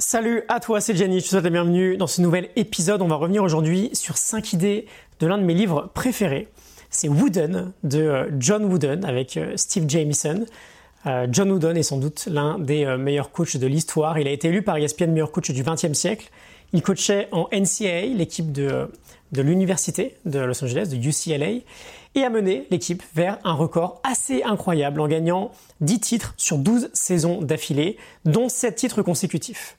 Salut à toi, c'est Jenny, je te souhaite la bienvenue dans ce nouvel épisode. On va revenir aujourd'hui sur 5 idées de l'un de mes livres préférés. C'est Wooden de euh, John Wooden avec euh, Steve Jamieson. Euh, John Wooden est sans doute l'un des meilleurs coachs de l'histoire. Il a été élu par ESPN meilleur coach du XXe siècle. Il coachait en NCAA, l'équipe de, de l'université de Los Angeles, de UCLA, et a mené l'équipe vers un record assez incroyable en gagnant 10 titres sur 12 saisons d'affilée, dont 7 titres consécutifs.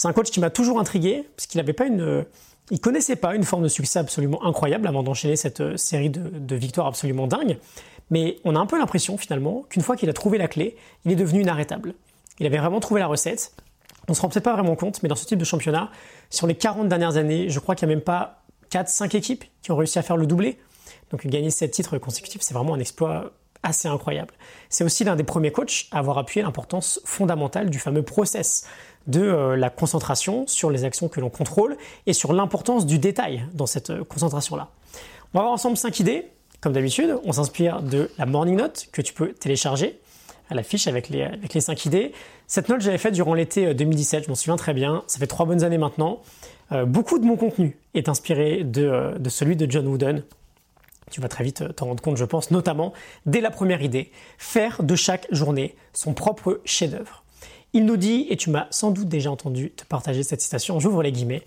C'est un coach qui m'a toujours intrigué, parce qu'il n'avait pas une, il connaissait pas une forme de succès absolument incroyable avant d'enchaîner cette euh, série de, victoires absolument dingues. Mais on a un peu l'impression finalement qu'une fois qu'il a trouvé la clé, il est devenu inarrêtable. Il avait vraiment trouvé la recette. On se rend peut-être pas vraiment compte, mais dans ce type de championnat, sur les 40 dernières années, je crois qu'il n'y a même pas 4-5 équipes qui ont réussi à faire le doublé. Donc gagner 7 titres consécutifs, c'est vraiment un exploit assez incroyable. C'est aussi l'un des premiers coachs à avoir appuyé l'importance fondamentale du fameux process de euh, la concentration sur les actions que l'on contrôle et sur l'importance du détail dans cette euh, concentration-là. On va voir ensemble cinq idées. Comme d'habitude, on s'inspire de la morning note que tu peux télécharger à la fiche avec les, avec les 5 idées. Cette note, j'avais faite durant l'été 2017, euh, je m'en souviens très bien. Ça fait trois bonnes années maintenant. beaucoup de mon contenu est inspiré de, de celui de John Wooden, tu vas très vite t'en rendre compte, je pense, notamment dès la première idée, faire de chaque journée son propre chef-d'œuvre. Il nous dit, et tu m'as sans doute déjà entendu te partager cette citation, j'ouvre les guillemets,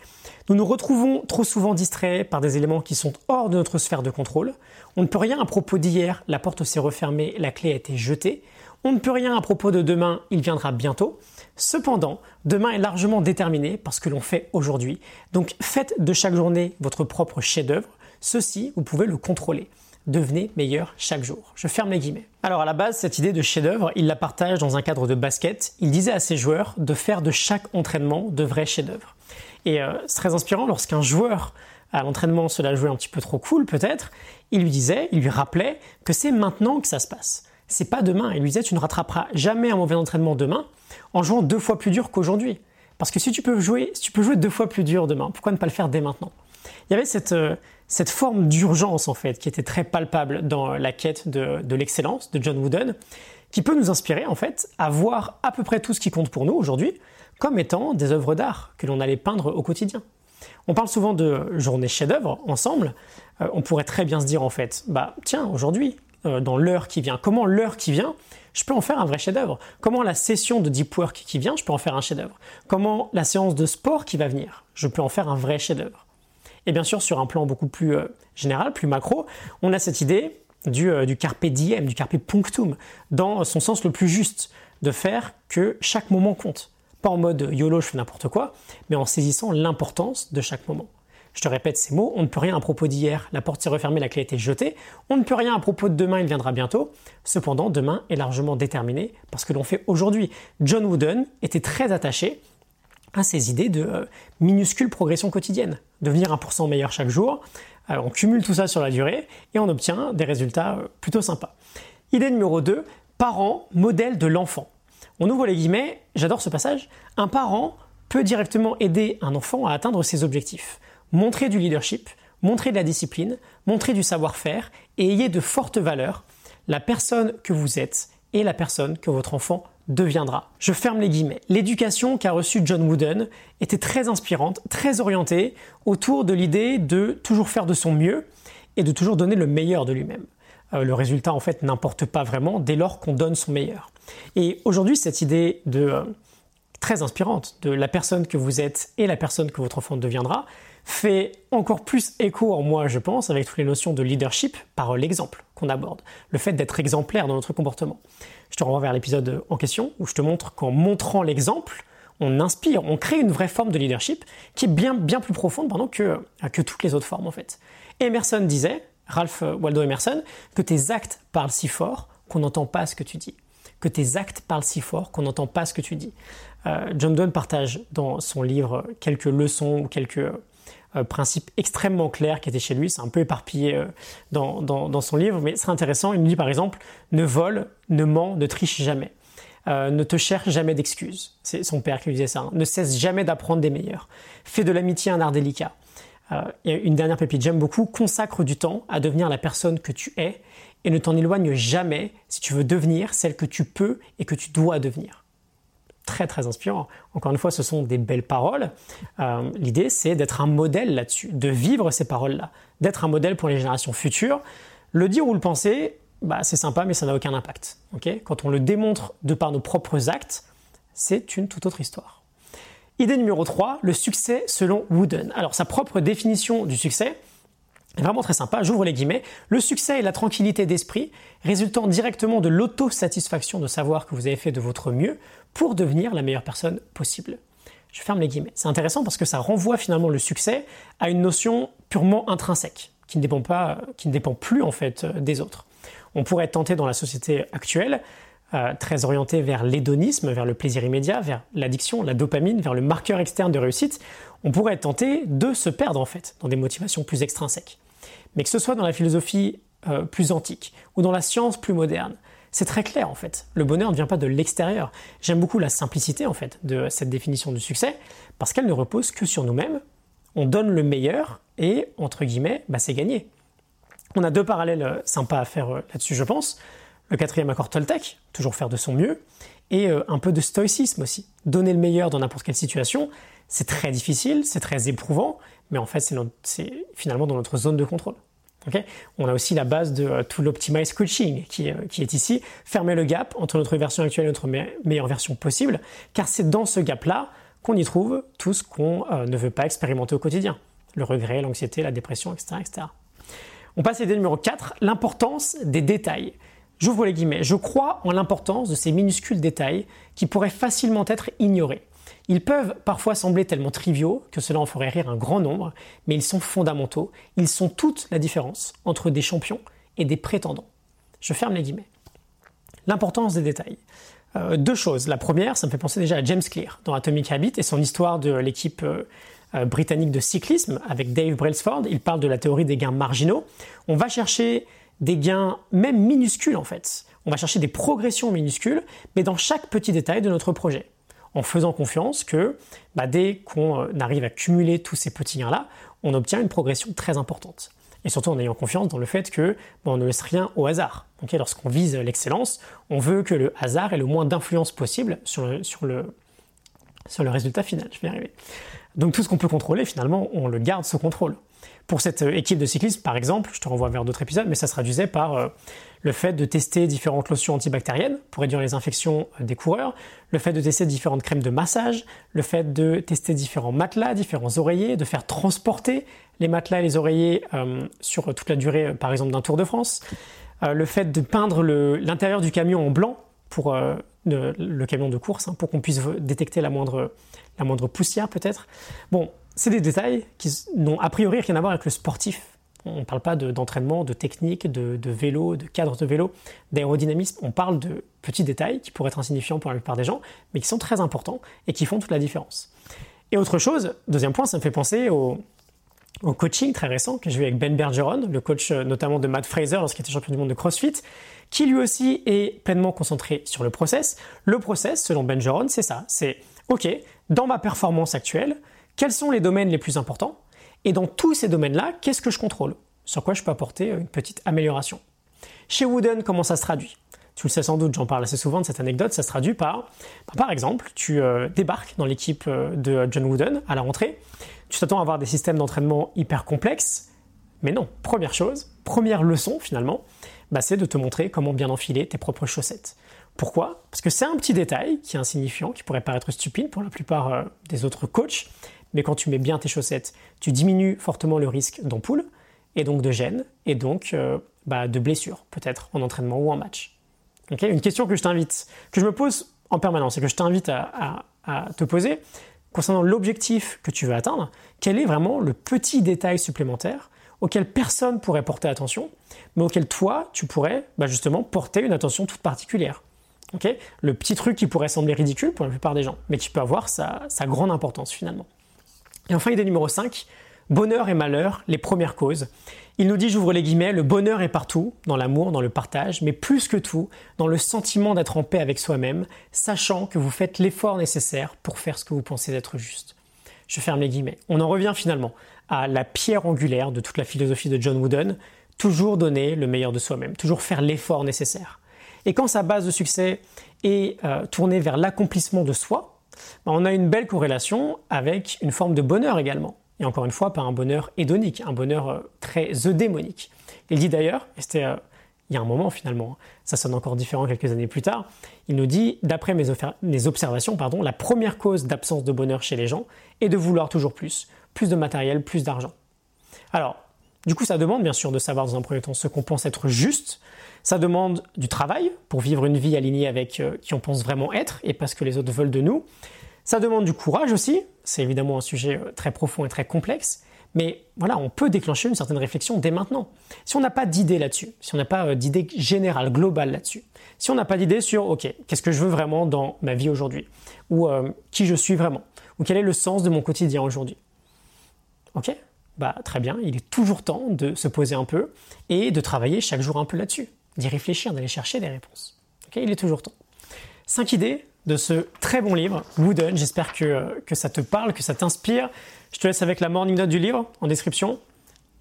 nous nous retrouvons trop souvent distraits par des éléments qui sont hors de notre sphère de contrôle. On ne peut rien à propos d'hier, la porte s'est refermée, la clé a été jetée. On ne peut rien à propos de demain, il viendra bientôt. Cependant, demain est largement déterminé par ce que l'on fait aujourd'hui. Donc faites de chaque journée votre propre chef-d'œuvre. Ceci, vous pouvez le contrôler devenez meilleur chaque jour. Je ferme les guillemets. Alors à la base, cette idée de chef-d'œuvre, il la partage dans un cadre de basket. Il disait à ses joueurs de faire de chaque entraînement de vrais chefs-d'œuvre. Et euh, c'est très inspirant lorsqu'un joueur à l'entraînement cela jouait un petit peu trop cool peut-être, il lui disait, il lui rappelait que c'est maintenant que ça se passe. C'est pas demain. Il lui disait tu ne rattraperas jamais un mauvais entraînement demain en jouant deux fois plus dur qu'aujourd'hui. Parce que si tu peux jouer, si tu peux jouer deux fois plus dur demain, pourquoi ne pas le faire dès maintenant? Il y avait cette, euh, cette forme d'urgence en fait qui était très palpable dans la quête de, l'excellence de John Wooden, qui peut nous inspirer en fait à voir à peu près tout ce qui compte pour nous aujourd'hui comme étant des œuvres d'art que l'on allait peindre au quotidien. On parle souvent de journée chef-d'œuvre ensemble. Euh, on pourrait très bien se dire en fait, bah tiens aujourd'hui, euh, dans l'heure qui vient, comment l'heure qui vient, je peux en faire un vrai chef-d'œuvre? Comment la session de deep work qui vient, je peux en faire un chef-d'œuvre? Comment la séance de sport qui va venir, je peux en faire un vrai chef-d'œuvre? Et bien sûr, sur un plan beaucoup plus euh, général, plus macro, on a cette idée du, euh, du carpe diem, du carpe punctum, dans son sens le plus juste, de faire que chaque moment compte. Pas en mode YOLO, je fais n'importe quoi, mais en saisissant l'importance de chaque moment. Je te répète ces mots, on ne peut rien à propos d'hier, la porte s'est refermée, la clé a été jetée, on ne peut rien à propos de demain, il viendra bientôt. Cependant, demain est largement déterminé par ce que l'on fait aujourd'hui. John Wooden était très attaché à ces idées de euh, minuscule progression quotidienne, devenir 1% meilleur chaque jour. Euh, on cumule tout ça sur la durée et on obtient des résultats euh, plutôt sympas. Idée numéro 2, parent, modèle de l'enfant. On ouvre les guillemets, j'adore ce passage. Un parent peut directement aider un enfant à atteindre ses objectifs. Montrer du leadership, montrer de la discipline, montrer du savoir-faire et ayez de fortes valeurs. La personne que vous êtes et la personne que votre enfant deviendra. Je ferme les guillemets. L'éducation qu'a reçue John Wooden était très inspirante, très orientée autour de l'idée de toujours faire de son mieux et de toujours donner le meilleur de lui-même. Euh, le résultat en fait n'importe pas vraiment dès lors qu'on donne son meilleur. Et aujourd'hui cette idée de euh, très inspirante de la personne que vous êtes et la personne que votre enfant deviendra fait encore plus écho en moi, je pense, avec toutes les notions de leadership par l'exemple qu'on aborde, le fait d'être exemplaire dans notre comportement. Je te renvoie vers l'épisode en question où je te montre qu'en montrant l'exemple, on inspire, on crée une vraie forme de leadership qui est bien, bien plus profonde pardon, que, que toutes les autres formes en fait. Emerson disait, Ralph Waldo Emerson, que tes actes parlent si fort qu'on n'entend pas ce que tu dis. Que tes actes parlent si fort qu'on n'entend pas ce que tu dis. Euh, John Donne partage dans son livre quelques leçons ou quelques euh, principe extrêmement clair qui était chez lui. C'est un peu éparpillé euh, dans, dans, son livre, mais c'est intéressant. Il nous dit par exemple ne vole, ne ment, ne triche jamais. Euh, ne te cherche jamais d'excuses. C'est son père qui lui disait ça. Hein. Ne cesse jamais d'apprendre des meilleurs. Fais de l'amitié un art délicat. et une dernière pépite, j'aime beaucoup. Consacre du temps à devenir la personne que tu es et ne t'en éloigne jamais si tu veux devenir celle que tu peux et que tu dois devenir. Très très inspirant. Encore une fois, ce sont des belles paroles. Euh, l'idée, c'est d'être un modèle là-dessus, de vivre ces paroles-là, d'être un modèle pour les générations futures. Le dire ou le penser, bah, c'est sympa, mais ça n'a aucun impact. Quand on le démontre de par nos propres actes, c'est une toute autre histoire. Idée numéro 3, le succès selon Wooden. Alors sa propre définition du succès est vraiment très sympa, j'ouvre les guillemets. Le succès est la tranquillité d'esprit résultant directement de l'autosatisfaction de savoir que vous avez fait de votre mieux pour devenir la meilleure personne possible. Je ferme les guillemets. C'est intéressant parce que ça renvoie finalement le succès à une notion purement intrinsèque, qui ne dépend, pas, qui ne dépend plus en fait des autres. On pourrait être tenté dans la société actuelle euh, très orienté vers l'hédonisme, vers le plaisir immédiat, vers l'addiction, la dopamine, vers le marqueur externe de réussite, on pourrait être tenté de se perdre en fait dans des motivations plus extrinsèques. Mais que ce soit dans la philosophie euh, plus antique ou dans la science plus moderne, c'est très clair en fait. Le bonheur ne vient pas de l'extérieur. J'aime beaucoup la simplicité en fait de cette définition du succès parce qu'elle ne repose que sur nous-mêmes. On donne le meilleur et entre guillemets, bah, c'est gagné. On a deux parallèles euh, sympas à faire là-dessus, je pense. Le quatrième accord Toltec, toujours faire de son mieux, et euh, un peu de stoïcisme aussi. Donner le meilleur dans n'importe quelle situation, c'est très difficile, c'est très éprouvant, mais en fait c'est finalement dans notre zone de contrôle. On a aussi la base de euh, tout l'optimize coaching qui, euh, qui, est ici, fermer le gap entre notre version actuelle et notre meilleure version possible, car c'est dans ce gap-là qu'on y trouve tout ce qu'on ne veut pas expérimenter au quotidien. Le regret, l'anxiété, la dépression, etc., etc. On passe à l'idée numéro 4, l'importance des détails. J'ouvre les guillemets. Je crois en l'importance de ces minuscules détails qui pourraient facilement être ignorés. Ils peuvent parfois sembler tellement triviaux que cela en ferait rire un grand nombre, mais ils sont fondamentaux. Ils sont toute la différence entre des champions et des prétendants. Je ferme les guillemets. L'importance des détails. Euh, deux choses. La première, ça me fait penser déjà à James Clear dans Atomic Habit et son histoire de l'équipe euh, euh, britannique de cyclisme avec Dave Brailsford. Il parle de la théorie des gains marginaux. On va chercher des gains même minuscules en fait. On va chercher des progressions minuscules, mais dans chaque petit détail de notre projet, en faisant confiance que bah, dès qu'on euh, arrive à cumuler tous ces petits gains-là, on obtient une progression très importante. Et surtout en ayant confiance dans le fait que bah, on ne laisse rien au hasard. Lorsqu'on vise l'excellence, on veut que le hasard ait le moins d'influence possible sur le, résultat final. Donc tout ce qu'on peut contrôler, finalement, on le garde sous contrôle. Pour cette euh, équipe de cyclisme, par exemple, je te renvoie vers d'autres épisodes, mais ça se traduisait par euh, le fait de tester différentes lotions antibactériennes pour réduire les infections euh, des coureurs, le fait de tester différentes crèmes de massage, le fait de tester différents matelas, différents oreillers, de faire transporter les matelas et les oreillers sur toute la durée, par exemple, d'un Tour de France, le fait de peindre l'intérieur du camion en blanc pour le, camion de course, hein, pour qu'on puisse détecter la moindre, la moindre poussière peut-être. Bon, c'est des détails qui n'ont a priori rien à voir avec le sportif. On ne parle pas d'entraînement, de, technique, de, vélo, de cadre de vélo, d'aérodynamisme. On parle de petits détails qui pourraient être insignifiants pour la plupart des gens, mais qui sont très importants et qui font toute la différence. Et autre chose, deuxième point, ça me fait penser au, coaching très récent que j'ai vu avec Ben Bergeron, le coach euh, notamment de Matt Fraser lorsqu'il était champion du monde de CrossFit, qui lui aussi est pleinement concentré sur le process. Le process, selon Bergeron, c'est ça. C'est OK, dans ma performance actuelle, quels sont les domaines les plus importants? Et dans tous ces domaines-là, qu'est-ce que je contrôle? Sur quoi je peux apporter une petite amélioration? Chez Wooden, comment ça se traduit? Tu le sais sans doute, j'en parle assez souvent de cette anecdote, ça se traduit par, bah, par exemple, tu euh, débarques dans l'équipe euh, de John Wooden à la rentrée, tu t'attends à avoir des systèmes d'entraînement hyper complexes, mais non, première chose, première leçon finalement, bah, c'est de te montrer comment bien enfiler tes propres chaussettes. Pourquoi? Parce que c'est un petit détail qui est insignifiant, qui pourrait paraître stupide pour la plupart euh, des autres coachs, mais quand tu mets bien tes chaussettes, tu diminues fortement le risque d'ampoule, et donc de gêne, et donc euh, bah, de blessure, peut-être en entraînement ou en match. Une question que je t'invite, que je me pose en permanence et que je t'invite à, te poser concernant l'objectif que tu veux atteindre, quel est vraiment le petit détail supplémentaire auquel personne pourrait porter attention, mais auquel toi, tu pourrais bah, justement porter une attention toute particulière? le petit truc qui pourrait sembler ridicule pour la plupart des gens, mais qui peut avoir sa grande importance finalement. Et enfin, idée numéro 5, bonheur et malheur, les premières causes. Il nous dit, j'ouvre les guillemets, le bonheur est partout, dans l'amour, dans le partage, mais plus que tout, dans le sentiment d'être en paix avec soi-même, sachant que vous faites l'effort nécessaire pour faire ce que vous pensez être juste. Je ferme les guillemets. On en revient finalement à la pierre angulaire de toute la philosophie de John Wooden, toujours donner le meilleur de soi-même, toujours faire l'effort nécessaire. Et quand sa base de succès est euh, tournée vers l'accomplissement de soi, on a une belle corrélation avec une forme de bonheur également. Et encore une fois, pas un bonheur hédonique, un bonheur euh, très eudémonique. Il dit d'ailleurs, et c'était euh, il y a un moment finalement, hein, ça sonne encore différent quelques années plus tard, il nous dit, d'après mes, mes, observations, pardon, la première cause d'absence de bonheur chez les gens est de vouloir toujours plus, plus de matériel, plus d'argent. Alors, du coup, ça demande bien sûr de savoir dans un premier temps ce qu'on pense être juste. Ça demande du travail pour vivre une vie alignée avec euh, qui on pense vraiment être et pas ce que les autres veulent de nous. Ça demande du courage aussi. C'est évidemment un sujet euh, très profond et très complexe. Mais voilà, on peut déclencher une certaine réflexion dès maintenant. Si on n'a pas d'idée là-dessus, si on n'a pas euh, d'idée générale, globale là-dessus, si on n'a pas d'idée sur, OK, qu'est-ce que je veux vraiment dans ma vie aujourd'hui? Ou qui je suis vraiment? Ou quel est le sens de mon quotidien aujourd'hui? OK? Bah, très bien, il est toujours temps de se poser un peu et de travailler chaque jour un peu là-dessus, d'y réfléchir, d'aller chercher des réponses. il est toujours temps. Cinq idées de ce très bon livre, Wooden. J'espère que, que ça te parle, que ça t'inspire. Je te laisse avec la morning note du livre en description.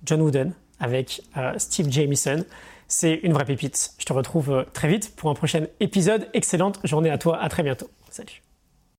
John Wooden avec euh, Steve Jamieson. C'est une vraie pépite. Je te retrouve euh, très vite pour un prochain épisode. Excellente journée à toi. À très bientôt. Salut.